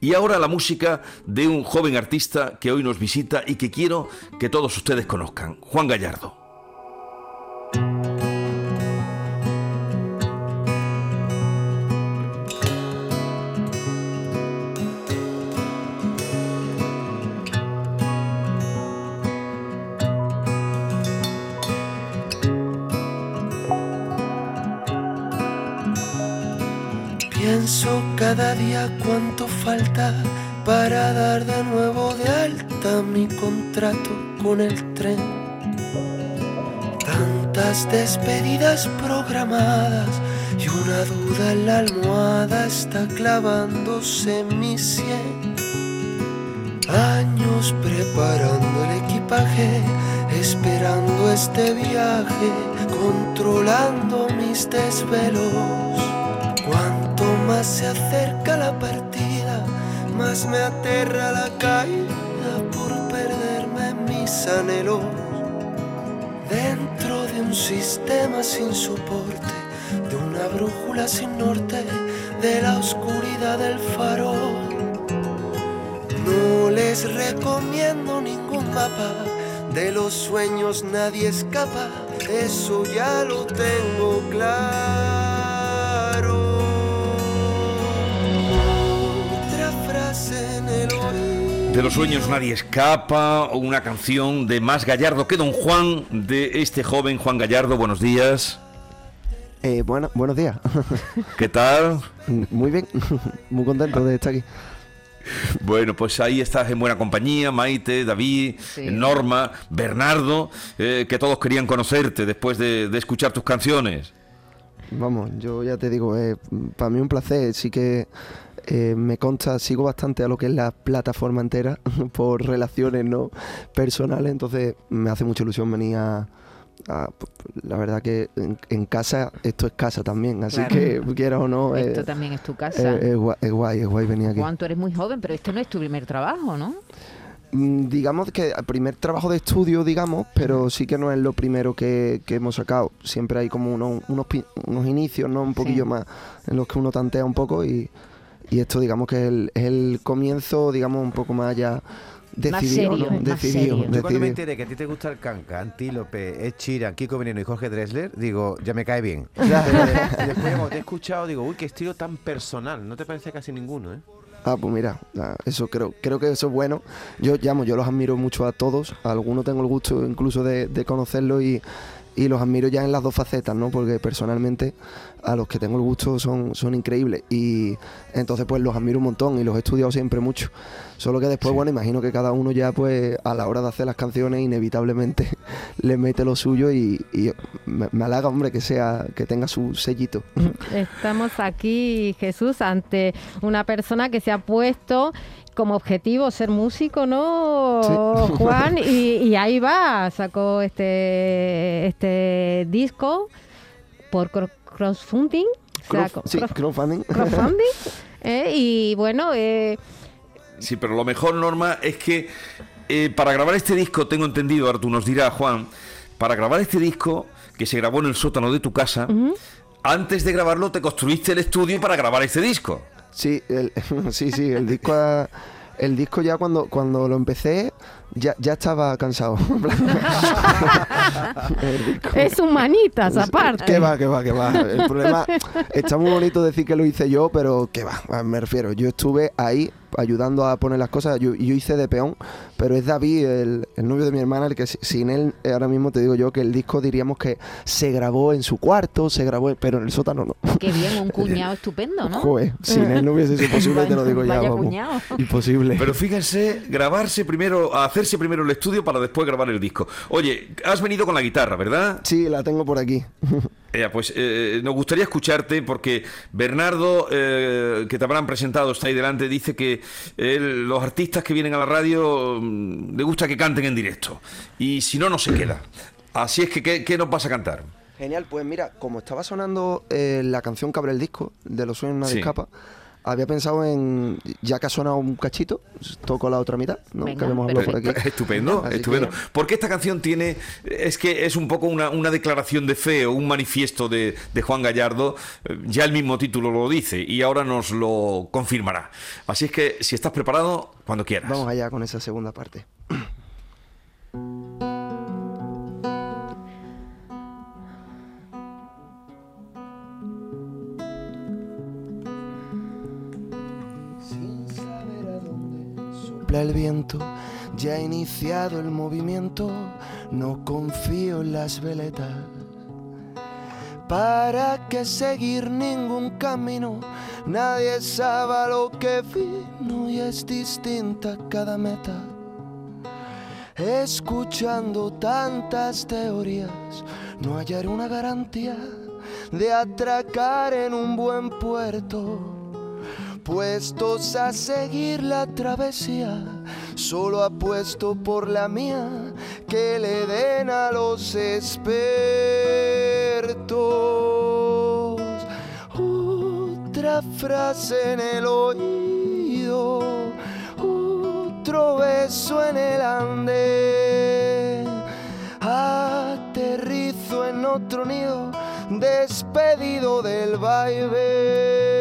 Y ahora la música de un joven artista que hoy nos visita y que quiero que todos ustedes conozcan, Juan Gallardo. Pienso cada día cuánto falta para dar de nuevo de alta mi contrato con el tren. Tantas despedidas programadas y una duda en la almohada está clavándose mi sien. Años preparando el equipaje, esperando este viaje, controlando mis desvelos. Cuanto más se acerca la partida, más me aterra la caída por perderme en mis anhelos. Dentro de un sistema sin soporte, de una brújula sin norte, de la oscuridad del farol. No les recomiendo ningún mapa, de los sueños nadie escapa, eso ya lo tengo claro. De los sueños nadie escapa, una canción de más Gallardo que Don Juan, de este joven Juan Gallardo. Buenos días. Eh, bueno, buenos días. ¿Qué tal? Muy bien, muy contento de estar aquí. Bueno, pues ahí estás en buena compañía, Maite, David, Sí. Norma, Bernardo, eh, que todos querían conocerte después de, de escuchar tus canciones. Vamos, yo ya te digo, eh, para mí un placer. Sí que eh, me consta, sigo bastante a lo que es la plataforma entera por relaciones no personales, entonces me hace mucha ilusión venir a... a- la verdad que en, en casa esto es casa también, así Claro. que quieras o no, eh, Esto también es tu eh, casa. es, guay, es guay, es guay venir aquí. Juan, tú eres muy joven, pero este no es tu primer trabajo, ¿no? Mm, digamos que el primer trabajo de estudio, digamos, pero sí que no es lo primero que, que hemos sacado. Siempre hay como unos, unos, unos inicios, ¿no? Un poquillo Sí. más en los que uno tantea un poco y, y esto, digamos que es el, es el comienzo, digamos, un poco más ya decidido, serio, ¿no? más Decidido, serio. Yo Yo cuando me enteré que a ti te gusta el canca, Antílope, Ed Sheeran, Kiko Veneno y Jorge Dressler, digo, ya me cae bien. Después cuando te he escuchado, digo, uy, qué estilo tan personal. No te parece casi ninguno, ¿eh? Ah, pues mira, ah, eso creo, creo que eso es bueno. Yo llamo, yo los admiro mucho a todos. A algunos tengo el gusto incluso de, de conocerlos y, y los admiro ya en las dos facetas, ¿no? Porque personalmente a los que tengo el gusto son, son increíbles. Y entonces pues los admiro un montón y los he estudiado siempre mucho. Solo que después, bueno, imagino que cada uno ya pues a la hora de hacer las canciones inevitablemente le mete lo suyo y, y me, me halaga, hombre, que sea, que tenga su sellito. Estamos aquí, Jesús, ante una persona que se ha puesto como objetivo ser músico, ¿no, Sí. Juan? Y, y ahí va, sacó este, este disco por cro- crowdfunding. o sea, Crowd- sí, crowdfunding. crowdfunding. ¿eh? Y bueno, eh, Sí, pero lo mejor, Norma, es que eh, para grabar este disco, tengo entendido, ahora tú nos dirás, Juan, para grabar este disco, que se grabó en el sótano de tu casa, antes de grabarlo te construiste el estudio para grabar este disco. Sí, el, sí, sí, el disco, el disco ya cuando, cuando lo empecé ya, ya estaba cansado. Es humanitas aparte. Que va, que va, que va. El problema, está muy bonito decir que lo hice yo, pero que va, me refiero. Yo estuve ahí ayudando a poner las cosas. Yo, yo hice de peón, pero es David, el, el novio de mi hermana, el que si- sin él, eh, ahora mismo te digo yo que el disco diríamos que se grabó en su cuarto, se grabó, pero en el sótano no. Qué bien, un cuñado estupendo, ¿no? Joder, sin él no hubiese sido posible, te lo digo ya. Vaya vamos. cuñado. Imposible. Pero fíjense, grabarse primero, hacerse primero el estudio para después grabar el disco. Oye, has venido con la guitarra, ¿verdad? Sí, la tengo por aquí. Eh, pues eh, nos gustaría escucharte porque Bernardo, eh, que te habrán presentado, está ahí delante, dice que él, los artistas que vienen a la radio mm, le gusta que canten en directo y si no, no se queda. Así es que, ¿qué, qué nos vas a cantar? Genial, pues mira, como estaba sonando eh, la canción que abre el disco de Los sueños nadie Sí. escapa, había pensado en, ya que ha sonado un cachito, toco la otra mitad, ¿no? Venga, que habíamos hablado por aquí. Estupendo, Así estupendo. que- Porque esta canción tiene, es que es un poco una, una declaración de fe o un manifiesto de, de Juan Gallardo, eh, ya el mismo título lo dice y ahora nos lo confirmará. Así es que si estás preparado, cuando quieras. Vamos allá con esa segunda parte. Saber sopla el viento, ya ha iniciado el movimiento, no confío en las veletas. ¿Para qué seguir ningún camino? Nadie sabe lo que vino y es distinta cada meta. Escuchando tantas teorías, no hallaré una garantía de atracar en un buen puerto. Puestos a seguir la travesía, solo apuesto por la mía, que le den a los expertos. Otra frase en el oído, otro beso en el ande. Aterrizo en otro nido, despedido del baile.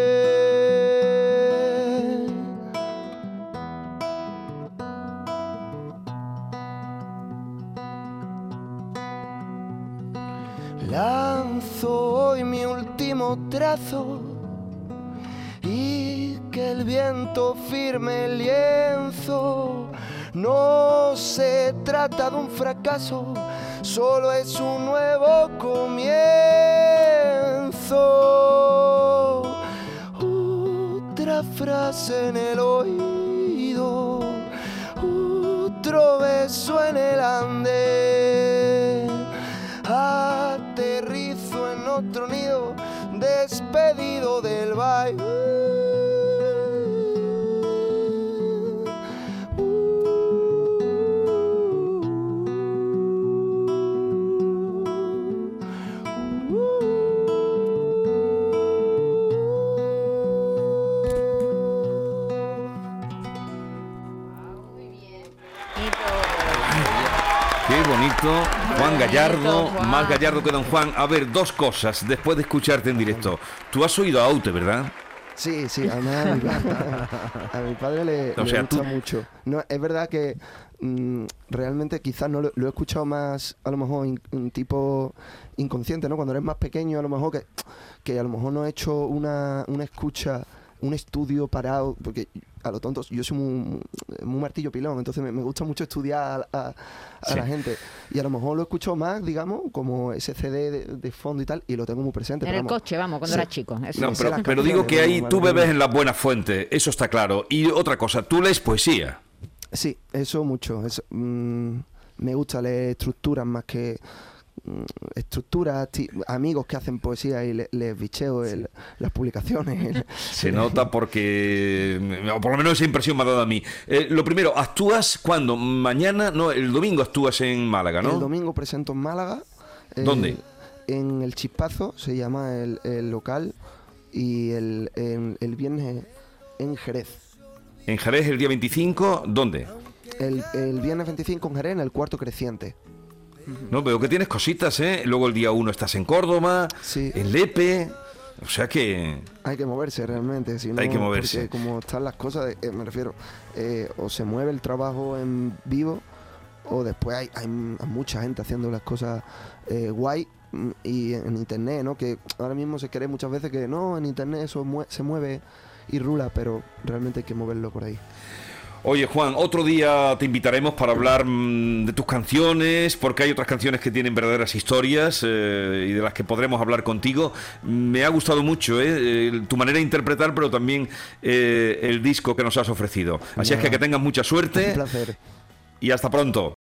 Mi último trazo y que el viento firme el lienzo. No se trata de un fracaso, solo es un nuevo comienzo. Otra frase en el oído, otro beso en el ande. Otro nido, despedido del Qué bonito, Juan Gallardo, Juan. más Gallardo que Don Juan. A ver, dos cosas después de escucharte en directo. Tú has oído a Aute, ¿verdad? Sí, sí, además a mi, pa- a mi padre le, O le sea, gusta tú- mucho. No, es verdad que mm, realmente quizás no lo, lo he escuchado más, a lo mejor, in- un tipo inconsciente, ¿no? Cuando eres más pequeño, a lo mejor que, que a lo mejor no he hecho una, una escucha, un estudio parado, porque a lo tonto, yo soy muy, muy martillo pilón, entonces me, me gusta mucho estudiar a, a- a Sí. la gente. Y a lo mejor lo escucho más, digamos, como ese CD de, de fondo y tal, y lo tengo muy presente. En pero el vamos, coche, vamos, cuando Sí. era chico. eso. No, pero, las pero digo que ahí tú bebes en la buena fuente, eso está claro. Y otra cosa, tú lees poesía. Sí, eso mucho. Eso, mm, me gusta leer estructuras más que estructuras, ti- amigos que hacen poesía y le- les bicheo el- las publicaciones. el- Se nota porque, o por lo menos esa impresión me ha dado a mí. Eh, lo primero, ¿actúas cuándo? Mañana, no, el domingo actúas en Málaga, ¿no? El domingo presento en Málaga. el- ¿Dónde? En el Chispazo, se llama el, el local, y el, en- el viernes en Jerez. En Jerez el día 25, ¿dónde? El, el viernes 25 en Jerez, en el cuarto creciente. No, veo que tienes cositas, ¿eh? Luego el día 1 estás en Córdoba, Sí. en Lepe, o sea que... Hay que moverse realmente. Si no, Hay que moverse. Como están las cosas, eh, me refiero, eh, o se mueve el trabajo en vivo, o después hay, hay mucha gente haciendo las cosas eh, guay y en internet, ¿no? Que ahora mismo se cree muchas veces que no, en internet eso mue- se mueve y rula, pero realmente hay que moverlo por ahí. Oye Juan, otro día te invitaremos para hablar mm, de tus canciones, porque hay otras canciones que tienen verdaderas historias eh, y de las que podremos hablar contigo. Me ha gustado mucho eh, tu manera de interpretar, pero también eh, el disco que nos has ofrecido. Así es que que tengas mucha Un suerte placer. y hasta pronto.